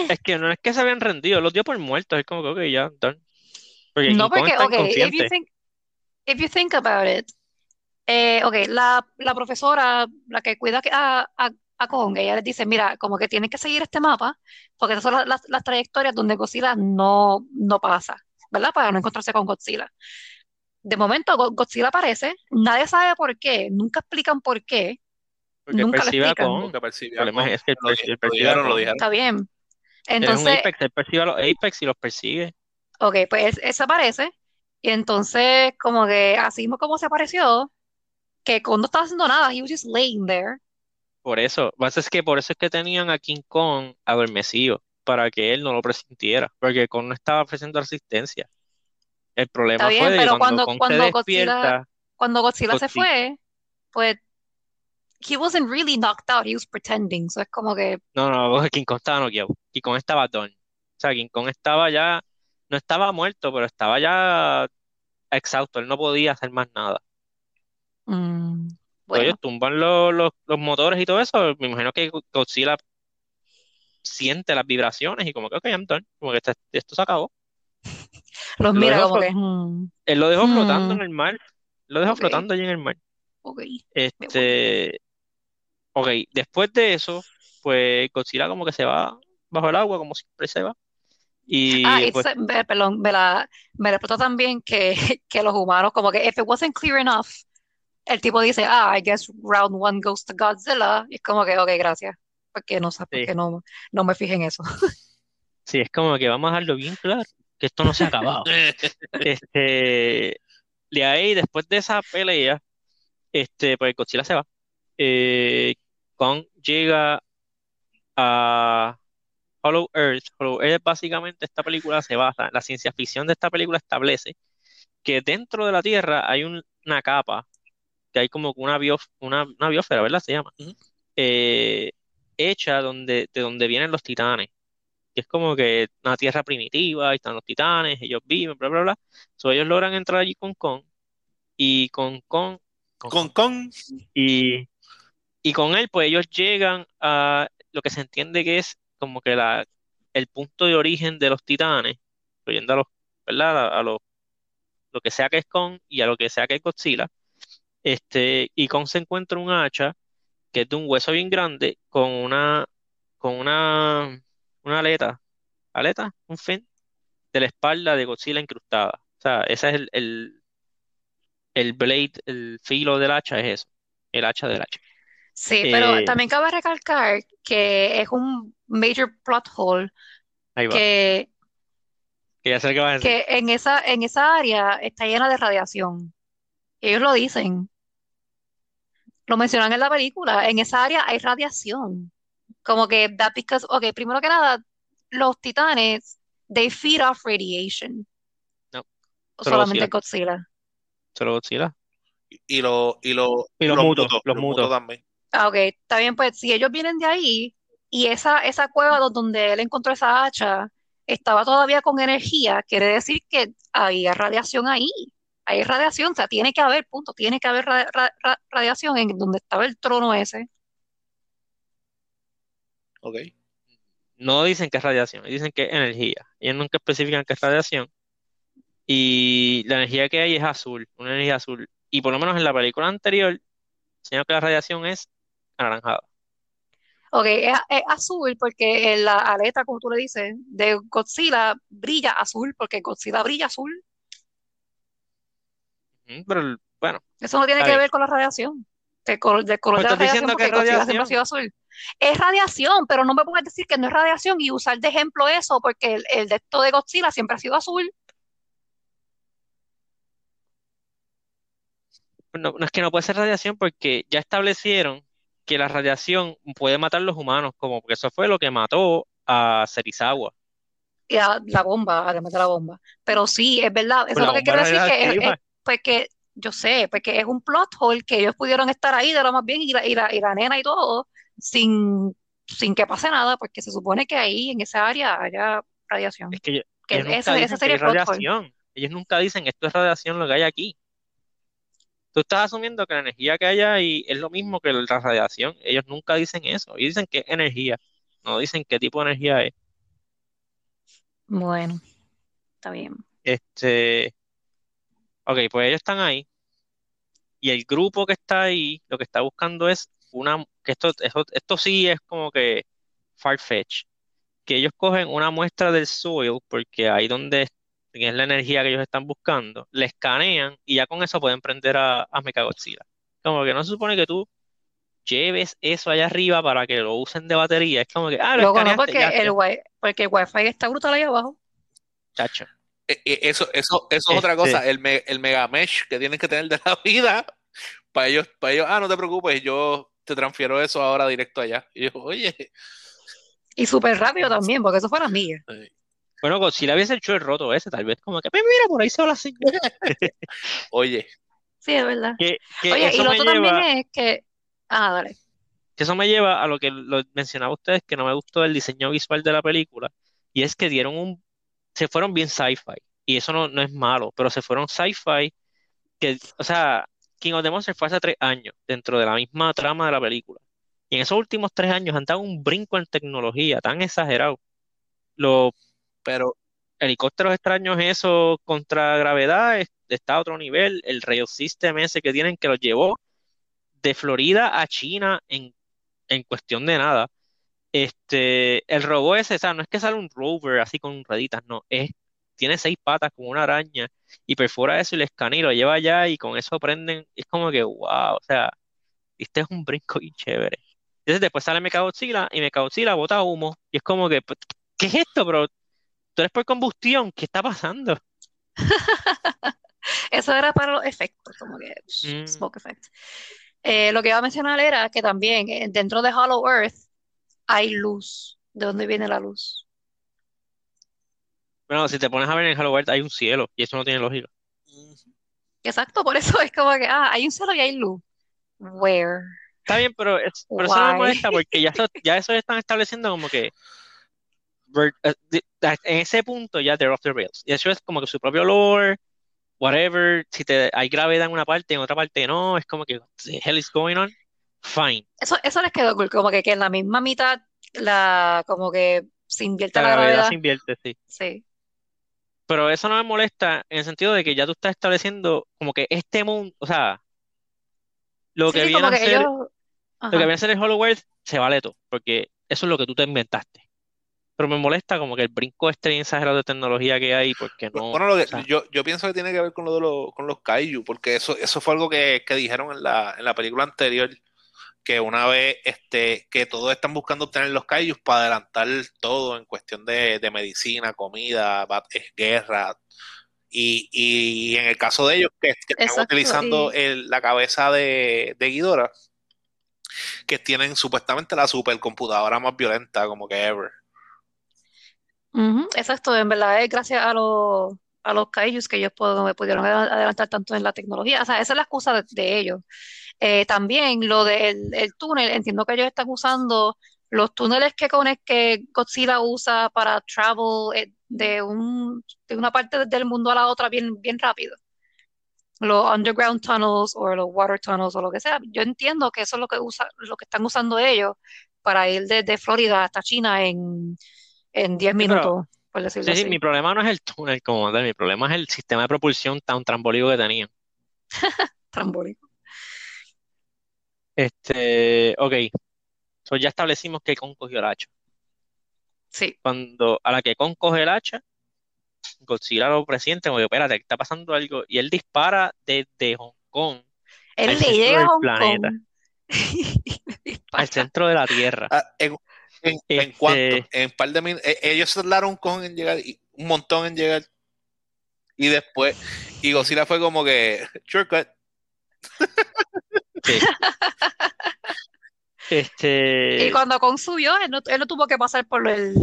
eh. es que no es que se habían rendido, los dio por muertos, es como que, ok, ya, done. Porque No, porque, ok, if you think, if you think about it, eh, ok, la, la profesora, la que cuida a, a, a Kong, ella les dice, mira, como que tienen que seguir este mapa, porque esas son las, las- las trayectorias donde Godzilla no, no pasa, ¿verdad? Para no encontrarse con Godzilla. De momento, Go- Godzilla aparece, nadie sabe por qué, nunca explican por qué, Porque nunca lo percibe a explican. Kong. Porque percibió El problema es que Lo, percibe, él lo percibe dijeron, lo. Está bien. Un Entonces, Apex, él percibe a los Apex y los persigue. ok, pues eso aparece, y entonces, como que así mismo como se apareció, que Kong no estaba haciendo nada, he was just laying there. Por eso, lo que pasa es que por eso es que tenían a King Kong adormecido, para que él no lo presintiera, porque Kong no estaba ofreciendo resistencia. El Está problema fue bien, de que pero cuando cuando, cuando Godzilla, despierta, cuando Godzilla se fue, pues he wasn't really knocked out, he was pretending. So es como que, no, no, <laughs> King Kong estaba noqueado, King Kong estaba done. O sea, King Kong estaba ya, no estaba muerto, pero estaba ya exhausto, él no podía hacer más nada. mm, bueno, ellos tumban los, los, los motores y todo eso, me imagino que Godzilla siente las vibraciones y como que, ok, I'm done, como que este- esto se acabó. <laughs> los Lo mira como que, mm, Él lo dejó flotando mm, en el mar, lo dejó flotando allí en el mar. ok, me voy. Este, ok, después de eso, pues Godzilla como que se va bajo el agua, como siempre se va. Y Ah, y pues, se- me- perdón, me la, me la explotó también que, <laughs> que los humanos, como que if it wasn't clear enough, el tipo dice, ah, I guess round one goes to Godzilla. Y es como que, ok, gracias. Porque no sé, sí, porque no, no me fijé en eso. <laughs> sí, es como que vamos a dejarlo bien claro, que esto no se ha acabado. <laughs> Este, de ahí, después de esa pelea, este, pues Godzilla se va. Eh, Kong llega a Hollow Earth. Hollow Earth, básicamente, esta película se basa, la ciencia ficción de esta película establece que dentro de la Tierra hay un- una capa, que hay como una, bio, una, una biosfera, ¿verdad? Se llama. Eh, hecha donde, de donde vienen los titanes. Que es como que una tierra primitiva, ahí están los titanes, ellos viven, bla, bla, bla. So, ellos logran entrar allí con Kong, y con Kong, con Kong, y, y con él, pues ellos llegan a lo que se entiende que es como que la, el punto de origen de los titanes, incluyendo a los, ¿verdad? A, los, lo que sea que es Kong y a lo que sea que es Godzilla. Este, y Kong se encuentra un hacha que es de un hueso bien grande con una, con una, una aleta, aleta, un fin de la espalda de Godzilla incrustada. O sea, ese es el, el, el blade, el filo del hacha es eso, el hacha del hacha. Sí, pero Eh, también cabe recalcar que es un major plot hole ahí va, que, que ya sé qué vas a decir. que en esa, en esa área está llena de radiación. Ellos lo dicen, lo mencionan en la película, en esa área hay radiación. Como que that because, ok, primero que nada, los titanes, they feed off radiation, No, o solo solamente Godzilla, Godzilla. solo Godzilla. Y los y lo, Y los los mutos, mutos, los los mutos mutos. también. Ah, ok, está bien, pues si ellos vienen de ahí y esa, esa cueva do- donde él encontró esa hacha estaba todavía con energía, quiere decir que había radiación ahí. Hay radiación, o sea, tiene que haber, punto, tiene que haber ra- ra- ra- radiación en donde estaba el trono ese. Ok. No dicen que es radiación, dicen que es energía. Ellos nunca especifican que es radiación. Y la energía que hay es azul, una energía azul. Y por lo menos en la película anterior, enseñó que la radiación es anaranjada. Ok, es, es azul porque la aleta, como tú le dices, de Godzilla brilla azul porque Godzilla brilla azul. Pero bueno, Eso no tiene que ver con la radiación, del color, color Pues de la radiación porque es Godzilla siempre ha sido azul. Es radiación, pero no me puedes decir que no es radiación y usar de ejemplo eso porque el, el de esto de Godzilla siempre ha sido azul. No, no es que no puede ser radiación porque ya establecieron que la radiación puede matar a los humanos, como porque eso fue lo que mató a Serizawa. Y la, la bomba, además de la bomba. Pero sí, es verdad, eso Pues es lo que quiero decir que es, es- radioactiva. pues que yo sé, porque es un plot hole que ellos pudieron estar ahí de lo más bien y la, y la, y la nena y todo sin, sin que pase nada, porque se supone que ahí en esa área haya radiación. Es que ellos, Que ellos nunca ese dicen que hay radiación. Ellos nunca dicen esto es radiación lo que hay aquí. Tú estás asumiendo que la energía que hay ahí es lo mismo que la radiación. Ellos nunca dicen eso. Ellos dicen que es energía. No dicen qué tipo de energía es. Bueno, está bien. Este, ok, pues ellos están ahí. Y el grupo que está ahí, lo que está buscando es una, que esto, esto, esto sí es como que far-fetched, que ellos cogen una muestra del soil, porque ahí donde que es la energía que ellos están buscando, le escanean y ya con eso pueden prender a, a Mechagodzilla. Como que no se supone que tú lleves eso allá arriba para que lo usen de batería. Es como que, ah, lo no, escaneaste, porque ya, el, ya, wi- porque el wifi está brutal ahí abajo. chacho. Eh, eh, Eso, eso, eso es otra cosa, el, me- el mega mesh que tienen que tener de la <laughs> vida para ellos, para ellos, ah, no te preocupes, yo te transfiero eso ahora directo allá. Y yo, oye, Y súper rápido también, porque eso fue las millas. eh, bueno, Godzilla hubiese hecho el roto ese, tal vez como que, "Pues mira, por ahí se va la señal. <laughs> oye, Sí, es verdad. Que, que Oye, y lo otro también es que, ah, dale. que eso me lleva a lo que lo mencionaba ustedes, que no me gustó el diseño visual de la película, y es que dieron un, se fueron bien sci-fi, y eso no, no es malo, pero se fueron sci-fi, que, o sea, King of the Monsters fue hace tres años, dentro de la misma trama de la película, y en esos últimos tres años han dado un brinco en tecnología tan exagerado, los pero helicópteros extraños eso contra gravedad es- está a otro nivel, el rail system ese que tienen que los llevó de Florida a China en, en cuestión de nada. Este, el robot ese, o sea, no es que sale un rover así con rueditas, no, es, tiene seis patas como una araña y perfora eso y le escanea y lo lleva allá y con eso prenden, es como que, wow, o sea, este es un brinco y chévere. Entonces después sale Mechagodzilla y Mechagodzilla bota humo y es como que, ¿qué es esto, bro? Tú eres por combustión, ¿qué está pasando? <laughs> Eso era para los efectos, como que Mm. smoke effect. Eh, lo que iba a mencionar era que también eh, dentro de Hollow Earth hay luz. ¿De dónde viene la luz? Bueno, si te pones a ver en Hello World hay un cielo y eso no tiene lógica. Exacto, por eso es como que, ah, hay un cielo y hay luz. Where? Está bien, pero, es- pero eso no me molesta porque ya eso, <laughs> ya eso están estableciendo como que en ese punto ya they're off the rails. Y eso es como que su propio lore, whatever, si te, hay gravedad en una parte, en otra parte no, es como que the hell is going on? Fine. Eso, eso les quedó cool, como que, que en la misma mitad, la, como que se invierte La la gravedad gravedad. se invierte, sí. Sí. Pero eso no me molesta en el sentido de que ya tú estás estableciendo como que este mundo, o sea, lo Sí, que sí, viene a ser, ellos. lo que viene a ser el Hollow World se vale todo, porque eso es lo que tú te inventaste. Pero me molesta como que el brinco este bien exagerado de tecnología que hay, porque no, Bueno, lo que, o sea, yo, yo pienso que tiene que ver con lo de los, con los kaiju, porque eso, eso fue algo que, que dijeron en la, en la película anterior, que una vez este, que todos están buscando obtener los kaijus para adelantar todo en cuestión de, de medicina, comida, guerra. Y, y en el caso de ellos, que, que están Exacto, utilizando y- el- la cabeza de, de Ghidorah, que tienen supuestamente la supercomputadora más violenta como que ever. Exacto, en verdad es gracias a los, a los kaijus que ellos puedo- pudieron adelantar tanto en la tecnología. O sea, esa es la excusa de, ellos. Eh, también lo del el túnel, entiendo que ellos están usando los túneles que, conec- que Godzilla usa para travel eh, de, un, de una parte del mundo a la otra bien, bien rápido. Los underground tunnels o los water tunnels o lo que sea. Yo entiendo que eso es lo que usa, lo que están usando ellos para ir desde Florida hasta China en, en 10 Sí, pero- minutos, por decirlo sí, sí, así. mi problema no es el túnel como tal, mi problema es el sistema de propulsión tan trambólico que tenían. <laughs> Trambólico. Este, ok, so ya establecimos que Kong cogió el hacha. Sí. Cuando a la que Kong coge el hacha, Godzilla lo presiente, como que espérate, está pasando algo, y él dispara desde Hong Kong Él al le centro llega a Hong planeta. Kong <laughs> al centro de la Tierra. Ah, en, en, en Este- cuánto, en par de mil, eh, ellos tardaron con en llegar, y un montón en llegar. Y después, y Godzilla fue como que, shortcut. Sí. <laughs> Este, Y cuando Kong subió, él no, él no tuvo que pasar por el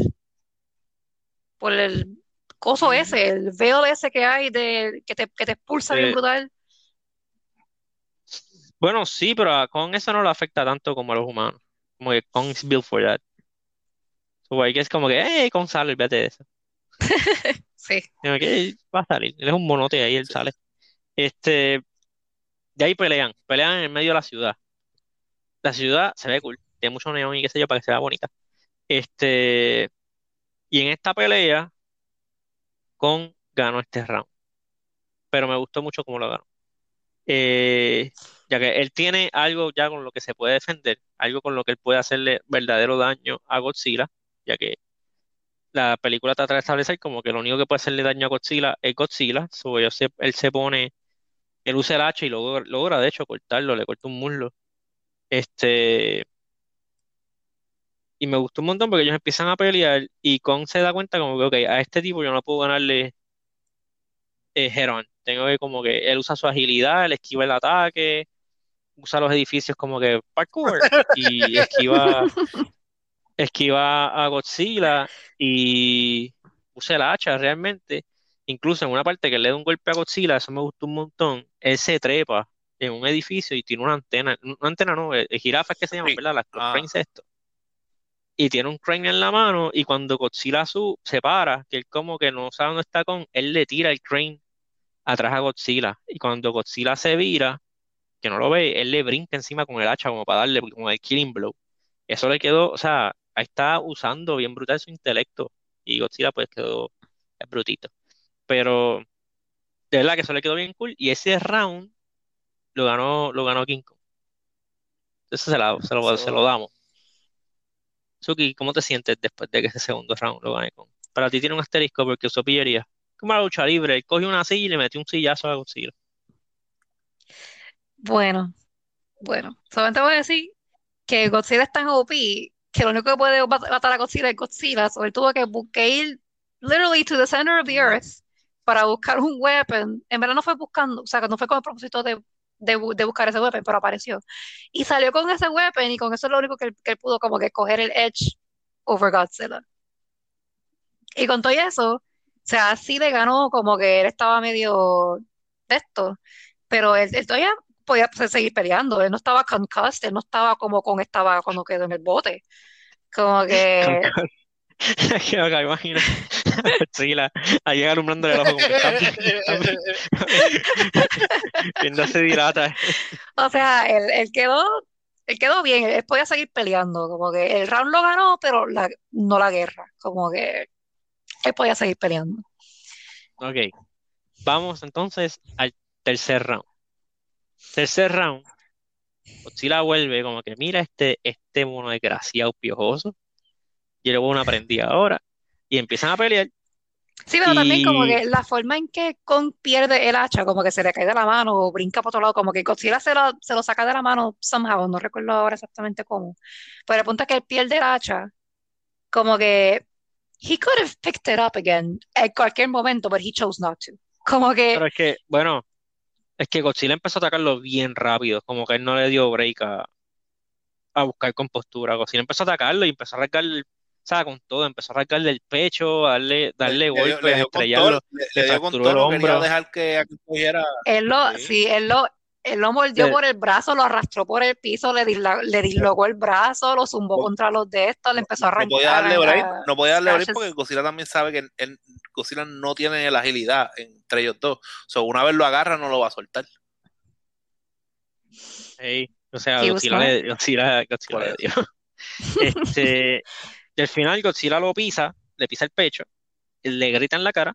por el coso ese, el veo ese que hay de que te, que te expulsa bien Eh, brutal. bueno, sí, pero a Kong eso no lo afecta tanto como a los humanos. Como que Kong is built for that. Que es como que, hey, Kong sale, olvídate de eso. <laughs> Sí. Como que "Ey, va a salir. Él es un monote ahí, él sale. Este, de ahí pelean, pelean en el medio de la ciudad. La ciudad se ve cool, tiene mucho neón y qué sé yo para que se vea bonita. Este, y en esta pelea, Kong ganó este round. Pero me gustó mucho cómo lo ganó. Eh, ya que él tiene algo ya con lo que se puede defender, algo con lo que él puede hacerle verdadero daño a Godzilla, ya que la película trata de establecer como que lo único que puede hacerle daño a Godzilla es Godzilla. So, ellos se- él se pone, él usa el hacha y logra, logra, de hecho cortarlo, le corta un muslo. Este, y me gustó un montón porque ellos empiezan a pelear y Kong se da cuenta como que, ok, a este tipo yo no puedo ganarle eh, head on. Tengo que como que él usa su agilidad, él esquiva el ataque, usa los edificios como que parkour <laughs> y esquiva, esquiva a Godzilla y usa el hacha realmente. Incluso en una parte que le da un golpe a Godzilla, eso me gustó un montón. Él se trepa en un edificio y tiene una antena, una antena no, eh, jirafas que se llaman. ¿verdad? Las, los Ah. cranes estos. Y tiene un crane en la mano y cuando Godzilla su, se para, que él como que no sabe dónde está con, él le tira el crane atrás a Godzilla. Y cuando Godzilla se vira, que no lo ve, él le brinca encima con el hacha como para darle como el killing blow. Eso le quedó, o sea, está usando bien brutal su intelecto. Y Godzilla pues quedó brutito. Pero de verdad que eso le quedó bien cool. Y ese round lo ganó, lo ganó King Kong. Eso se, la- se lo, se lo damos. Suki, ¿cómo te sientes después de que ese segundo round lo gane con? Para ti tiene un asterisco porque usó pillería. Como la lucha libre, él cogió una silla y le metió un sillazo a Godzilla. Bueno, bueno, solamente voy a decir que Godzilla es tan OP que lo único que puede mat- matar a Godzilla es Godzilla. So, él tuvo que, bu- que ir literally to the center of the earth para buscar un weapon. En verdad no fue buscando, o sea, no fue con el propósito de, de, bu- de buscar ese weapon, pero apareció. Y salió con ese weapon y con eso es lo único que él, que él pudo como que coger el edge over Godzilla. Y con todo eso, o sea, sí le ganó como que él estaba medio de esto, pero él, él todavía podía pues, seguir peleando, él no estaba concussed, él no estaba como con estaba cuando quedó en el bote, como que <laughs> que me imagino. <laughs> A Godzilla ahí alumbrándole el ojo como que está <laughs> se dilata. O sea, él, él quedó, él quedó bien, él podía seguir peleando, como que el round lo ganó, pero la, no la guerra, como que él podía seguir peleando. Ok, vamos entonces al tercer round. Tercer round, Godzilla vuelve como que mira este, este mono desgraciado piojoso. Yo le voy a una prendida ahora. Y empiezan a pelear. Sí, pero también como Y que la forma en que Kong pierde el hacha, como que se le cae de la mano o brinca por otro lado, como que Godzilla se lo, se lo saca de la mano somehow, no recuerdo ahora exactamente cómo. Pero el punto es que él pierde el hacha, como que he could have picked it up again en cualquier momento, but he chose not to. Como que pero es que, bueno, es que Godzilla empezó a atacarlo bien rápido. Como que él no le dio break a, a buscar compostura. Godzilla empezó a atacarlo y empezó a arrancar, o sea, con todo. Empezó a arrancarle el pecho, a darle, Le, darle le golpes, estrellarlo. le, dio con todo, el no quería hombro. dejar que cogiera. él lo, Sí. sí, él lo, él lo mordió Le- por el brazo, lo arrastró por el piso, le, disla- le dislocó el brazo, lo zumbó No, contra los de estos, le empezó a no podía arrancar darle break, a no podía darle break porque. Godzilla también sabe que en- Godzilla no tiene la agilidad entre ellos dos. So, una vez lo agarra, no lo va a soltar. O sea, Godzilla le, Godzilla, Godzilla le dio. <laughs> Este, y al final Godzilla lo pisa, le pisa el pecho, le grita en la cara,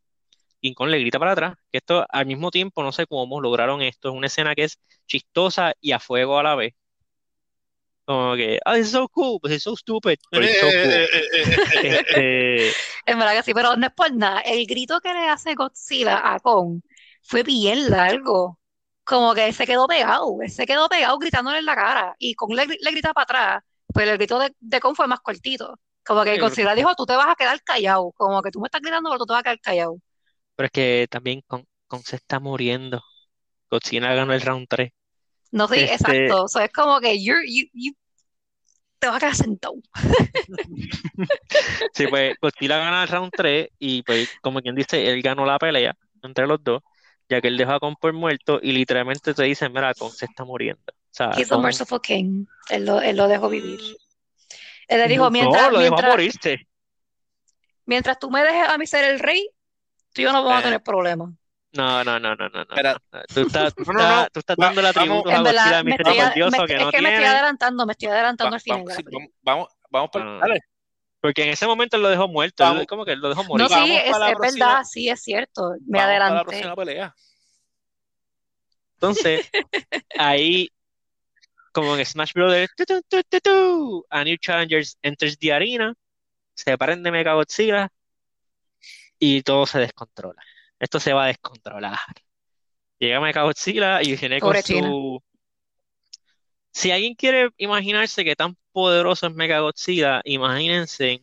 King Kong le grita para atrás, que esto al mismo tiempo, no sé cómo lograron esto, es una escena que es chistosa y a fuego a la vez. Como que, ah, it's so cool, but it's so stupid, but it's so cool. Este, En verdad que sí, pero no es por nada. El grito que le hace Godzilla a Kong fue bien largo. Como que él se quedó pegado, él se quedó pegado gritándole en la cara. Y Kong le, le grita para atrás, pero el grito de, de Kong fue más cortito. Como que Godzilla dijo, tú te vas a quedar callado. Como que tú me estás gritando, pero tú te vas a quedar callado. pero es que también Kong, Kong se está muriendo. Godzilla ganó el round 3. No sé, Este, exacto. O sea, es como que you're, you, you- te vas a quedar sentado. <laughs> Sí, pues Godzilla gana el round 3 y pues como quien dice, él ganó la pelea entre los dos, ya que él dejó a Kong por muerto y literalmente te dicen, mira, Kong se está muriendo. O sea, He's a Kong merciful king. Él lo, él lo dejó vivir. Él le dijo, no, mientras, lo dejó mientras, morirse. mientras tú me dejes a mí ser el rey, tú y yo no vamos a Eh, tener problemas. No, no, no, no, no, no, espera, no. Tú estás, tú <laughs> no, no, no. estás, tú estás Va- dándole vamos, atributos a Godzilla me estoy, a- misericordioso me- que es no que me estoy tiene. adelantando, me estoy adelantando va- al final vamos, de la sí, vamos, vamos, para, No, no, no. dale, Porque en ese momento él lo dejó muerto, él como que él lo dejó No, morir. sí, vamos es, la es próxima, verdad, sí, es cierto. Me vamos para la adelanté. próxima pelea. Entonces, <laughs> ahí, como en Smash Brothers, tu, tu, tu, tu, tu, a New Challengers enters the arena, se prende Mega Godzilla y todo se descontrola. Esto se va a descontrolar. Llega Mega Godzilla y viene con su... Si alguien quiere imaginarse qué tan poderoso es Mega Godzilla, imagínense,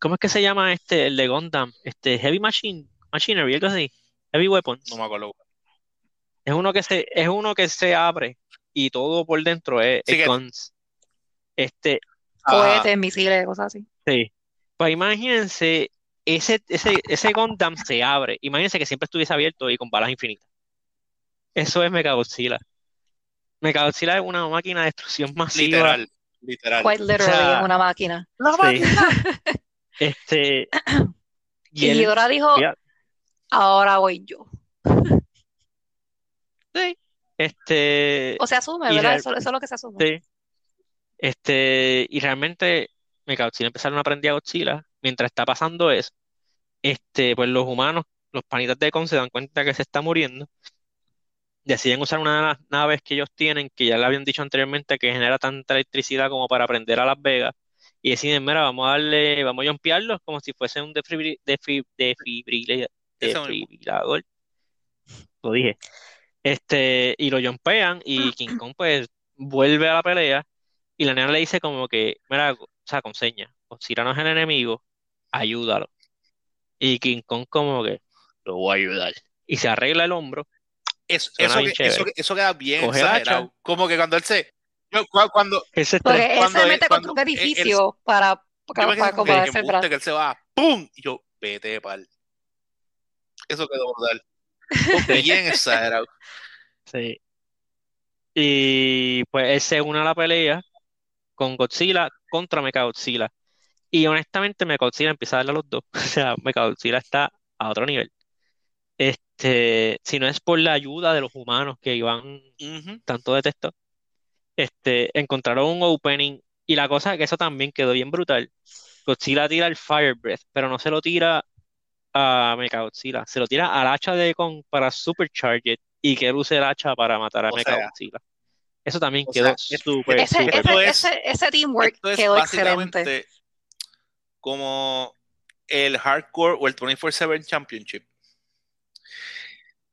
¿cómo es que se llama este, el de Gundam? Este, Heavy Machine, Machinery, algo así, Heavy Weapons. No me acuerdo. Es uno que se, es uno que se abre y todo por dentro es, Sí es que, guns. Este, Cohetes, misiles, cosas así. sí. Pues imagínense, ese, ese, ese Gundam se abre. Imagínense que siempre estuviese abierto y con balas infinitas. Eso es Mechagodzilla. Mechagodzilla es una máquina de destrucción masiva. literal, literal. Quite O literally, es una máquina. ¡La sí. máquina! <laughs> Este, y Y él, Ghidorah dijo, fíjate, ahora voy yo. sí, este, O se asume, y ¿verdad? real- Eso, eso es lo que se asume. sí, este, y realmente Mechagodzilla empezaron a aprender a Godzilla. Mientras está pasando eso, este, pues los humanos, los panitas de Kong se dan cuenta que se está muriendo. Deciden usar una de las naves que ellos tienen, que ya le habían dicho anteriormente que genera tanta electricidad como para prender a Las Vegas. y deciden, mira, vamos a darle, vamos a jumpearlos como si fuese un defibri- defib- defibrila- Ese mismo. desfibrilador. Lo dije. Este, y lo jumpean y <clears throat> King Kong pues vuelve a la pelea y la nena le dice como que, mira, o sea, con señas, es el enemigo, ayúdalo. Y King Kong como que, lo voy a ayudar. Y se arregla el hombro, Eso, eso, que- queda bien Coge exagerado. Como que cuando él se. yo, cu- cuando. él se Porque estresa. él cuando se mete cuando contra un él- él- edificio para, para, para que, que el brazo. embuste, que él se va. ¡Pum! Y yo, vete, pal. Eso quedó brutal. <laughs> Bien exagerado. Sí. Y pues él se une a la pelea con Godzilla contra Mechagodzilla. Y honestamente Mechagodzilla empieza a darle a los dos. <laughs> O sea, Mechagodzilla está a otro nivel. Este, si no es por la ayuda de los humanos que iban Ujú. tanto de texto, este, encontraron un opening y la cosa que eso también quedó bien brutal. Godzilla tira el Fire Breath, pero no se lo tira a Mechagodzilla, se lo tira al hacha de Kong para Supercharge it y que él use el hacha para matar a O sea, Mechagodzilla. Eso también quedó es- súper, Ese, ese, es- ese, ese teamwork es quedó excelente. Como el hardcore o el 24-7 Championship.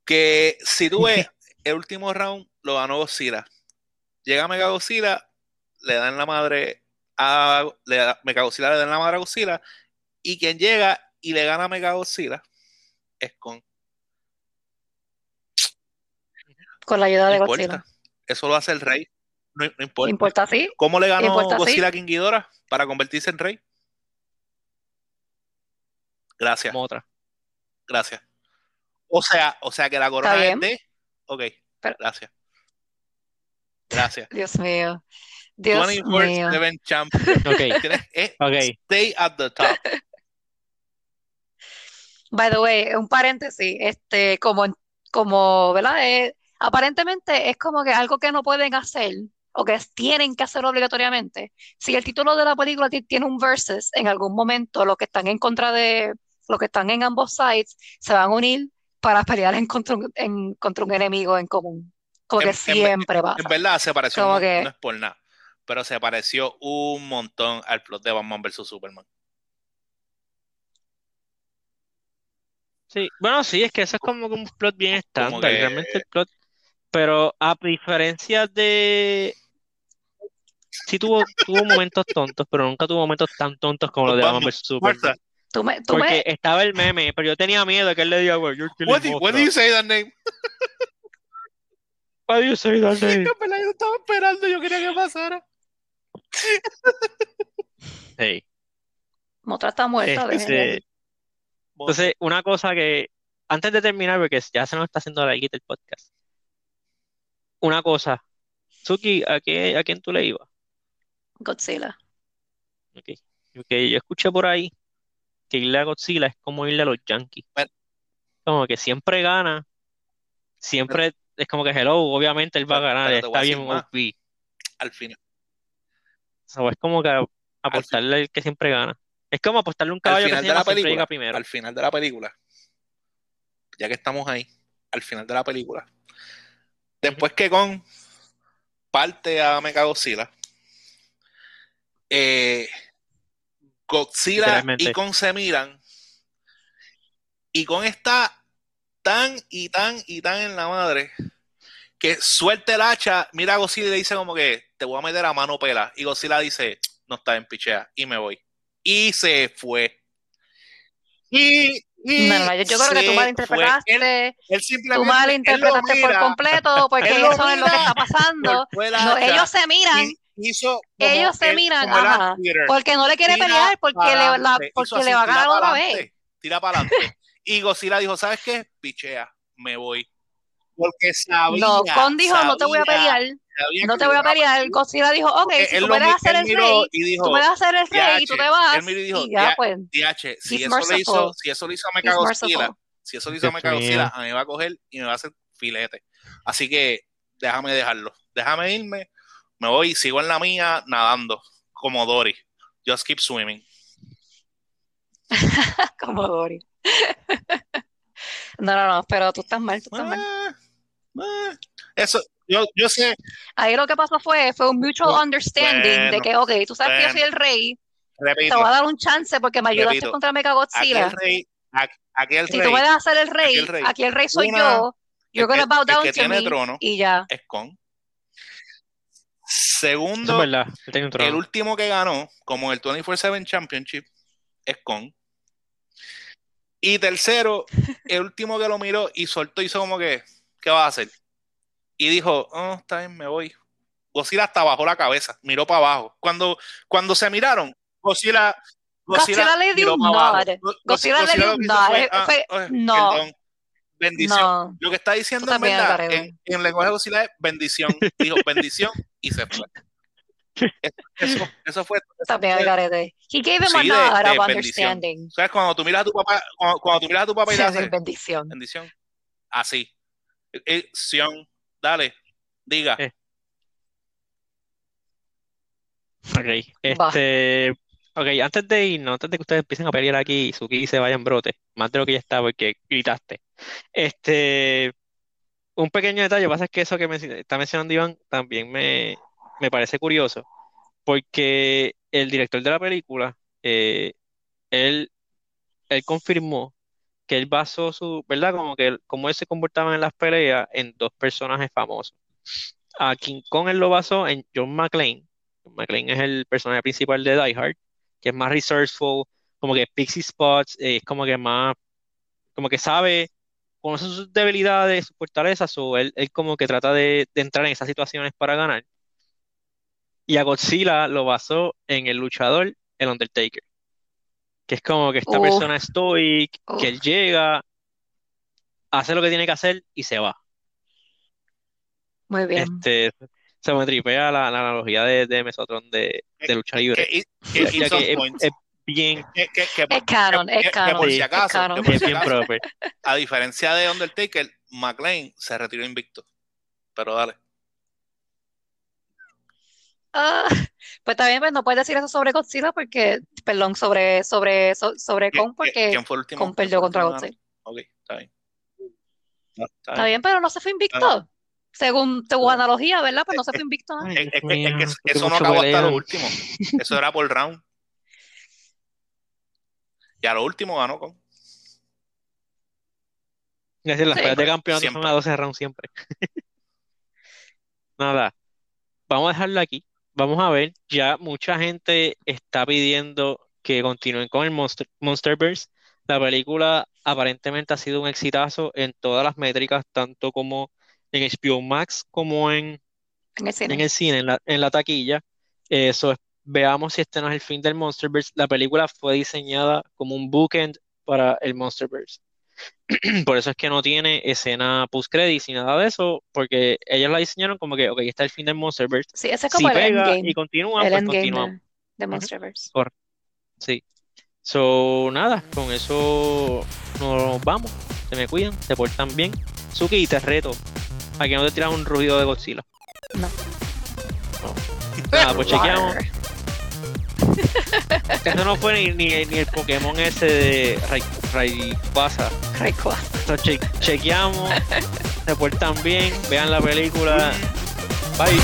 Que si tú ves <laughs> el último round, lo ganó Godzilla. Llega Mega Godzilla, le dan la madre a le da, Mega Godzilla le dan la madre a Godzilla. Y quien llega y le gana a Mega Godzilla es con. Con la ayuda No de importa. Godzilla. Eso lo hace el rey. No, no importa. ¿Importa así? ¿Cómo le ganó Importa, sí. Godzilla a King Ghidorah para convertirse en rey? Gracias. como otra. Gracias. O sea, o sea que la corona es bien. de. Ok, Pero- gracias. Gracias. <laughs> Dios mío. Dios mío. 24-7 champ. <laughs> Ok, Tienes- eh, ok. Stay at the top. <laughs> By the way, un paréntesis, este, como, como, ¿verdad? Eh, aparentemente es como que algo que no pueden hacer o que tienen que hacer obligatoriamente. Si el título de la película ti- tiene un versus, en algún momento los que están en contra de, los que están en ambos sides se van a unir para pelear en contra, un- en, contra un enemigo en común. Como En- que en- siempre En pasa. verdad se pareció, Como un mon- que- no es por nada, pero se pareció un montón al plot de Batman vs Superman. Sí, bueno, sí, es que eso es como que un plot bien estándar, que- realmente el plot. Pero a diferencia de. Sí tuvo, tuvo momentos tontos, pero nunca tuvo momentos tan tontos como los de Batman vs Superman. Martha, Tú me, tú Porque me, estaba el meme, pero yo tenía miedo de que él le diga, well, you're killing what, do, what you say that name? <laughs> Why do you say that name? En verdad, yo estaba esperando, yo quería que pasara. <laughs> Sí. Motra está muerta, Este. Entonces, una cosa que, antes de terminar, porque ya se nos está haciendo la el podcast, una cosa, Suki, ¿a qué, a quién tú le ibas? Godzilla. Ok. Porque yo escuché por ahí que irle a Godzilla es como irle a los Yankees. Bueno. Como que siempre gana, siempre es como que hello, obviamente él va a ganar, está bien. OP. Al final. So, es como que apostarle al que siempre gana. Es como apostarle un caballo que final se de la película, llega primero. al final de la película, ya que estamos ahí, al final de la película, después que Kong parte a Mechagodzilla, eh, Godzilla y Kong se miran y Kong está tan y tan y tan en la madre que suelta el hacha, mira a Godzilla y le dice como que te voy a meter a mano pela y Godzilla dice no está en pichea y me voy. Y se fue. Y, y No, yo, yo creo que tú malinterpretaste, él, él tú malinterpretaste él por completo, porque eso es lo que está pasando. No, ellos se miran. Y hizo como ellos se el- miran, como ajá, porque no le quiere Tira pelear, porque le, la- porque Hizo le así, va a ganar otra vez. Tira para adelante. Y Godzilla dijo, ¿sabes qué? Pichea, me voy. Porque sabía, No, Kong dijo, no te voy a pelear, no te voy a pelear. Godzilla dijo, ok, Porque si tú me dejas ser él el rey, y dijo, tú me dejas ser el rey y tú te vas, él miró y dijo, y ya "Ya- pues, DH, si eso le hizo, si eso le hizo a he's Mechagodzilla, merciful. si eso le hizo a Dios Mechagodzilla, mío. a mí me va a coger y me va a hacer filete. Así que déjame dejarlo. Déjame irme, me voy y sigo en la mía nadando, como Dory. Just keep swimming. <laughs> Como Dory. <laughs> No, no, no, pero tú estás mal, tú estás mal. Ah, ah, Eso, yo, yo sé, Ahí lo que pasó fue, fue un mutual understanding de que, ok, tú sabes que yo soy el rey, repito, te voy a dar un chance porque me ayudaste Repito, contra Mechagodzilla. aquel rey, a- aquel Si rey tú dejas ser el rey, aquel rey. aquí el rey soy Una, yo. You're el gonna bow el down que to tiene me trono. y ya. es con. Segundo, el último que ganó, como el 24-7 Championship, es con. Y tercero, <laughs> el último que lo miró y soltó, hizo como que, ¿qué vas a hacer? Y dijo, oh, está bien, me voy. Godzilla hasta bajó la cabeza, miró para abajo. Cuando, cuando se miraron, Godzilla, Godzilla le dio un nod. Godzilla le dio un nod. no. perdón, bendición. No. Lo que está diciendo en verdad, en, en lenguaje de Godzilla es bendición. <laughs> Dijo bendición y se fue. <laughs> Eso, eso fue. eso fue-. He gave him a Sí, de- nod de of understanding. ¿Sabes? Cuando tú miras a tu papá, cuando, cuando tú miras a tu papá y le haces bendición. bendición, así. Eh, Sion, dale, diga. Eh. Ok, Va. este, ok, antes de irnos, antes de que ustedes empiecen a pelear aquí y Suki se vaya en brote, más de lo que ya está porque gritaste. Este, un pequeño detalle, pasa es que eso que menc- está mencionando Iván también me, me parece curioso, porque el director de la película, eh, él, él confirmó que él basó su, ¿verdad? Como que cómo él se comportaba en las peleas en dos personajes famosos. A King Kong él lo basó en John McClane. John McClane es el personaje principal de Die Hard, que es más resourceful, como que pixie spots, eh, es como que más, como que sabe, conoce sus debilidades, sus fortalezas, o él, él como que trata de, de entrar en esas situaciones para ganar. Y a Godzilla lo basó en el luchador, el Undertaker, que es como que esta persona stoic, Uf. que él llega, hace lo que tiene que hacer y se va. Muy bien. Este, se me tripea la, la analogía de, de Mesotron de, de lucha libre. Que, es, es bien, que, que, que, Es canon, que- es canon. por si Es acaso, canon. por si acaso, a diferencia de Undertaker, McLean se retiró invicto. Pero dale. Ah, pues también pues, no puedes decir eso sobre Godzilla porque, perdón, sobre, sobre, so- sobre ¿Quién- Kong porque ¿Quién fue el último? Kong quién perdió contra Godzilla. Ok, está bien. No, está Está bien. bien, pero no se fue invicto. Según tu analogía, ¿verdad? Pues no se fue invicto. ¿no? Ay, Es, es que, es eso no acabó hasta lo último. Eso era por round. Y a lo último ganó con. Es decir, las Sí, peleas de Siempre, campeonato son siempre. a 12 rounds siempre. <laughs> Nada, vamos a dejarlo aquí. Vamos a ver, ya mucha gente está pidiendo que continúen con el Monster, Monsterverse. La película aparentemente ha sido un exitazo en todas las métricas, tanto como en HBO Max como en, En el cine. en el cine, en la, en la taquilla. Eso es- veamos si este no es el fin del Monsterverse. La película fue diseñada como un bookend para el Monsterverse. <clears throat> Por eso es que no tiene escena post-credits ni nada de eso, porque ellos la diseñaron como que, ok, está el fin del Monsterverse. Sí, ese es Si como el pega endgame. y continúa, El pues continuamos. de, de Ujú. Monsterverse. Sí. So, nada, con eso nos vamos. Se me cuidan, se portan bien. Suki, te reto a que no te tiras un rugido de Godzilla. No. No. Nada, pues chequeamos. <laughs> Eso no fue ni, ni, ni el Pokémon ese de Ray, Rayquaza. Rayquaza. Che- chequeamos, se portan bien, vean la película. Bye.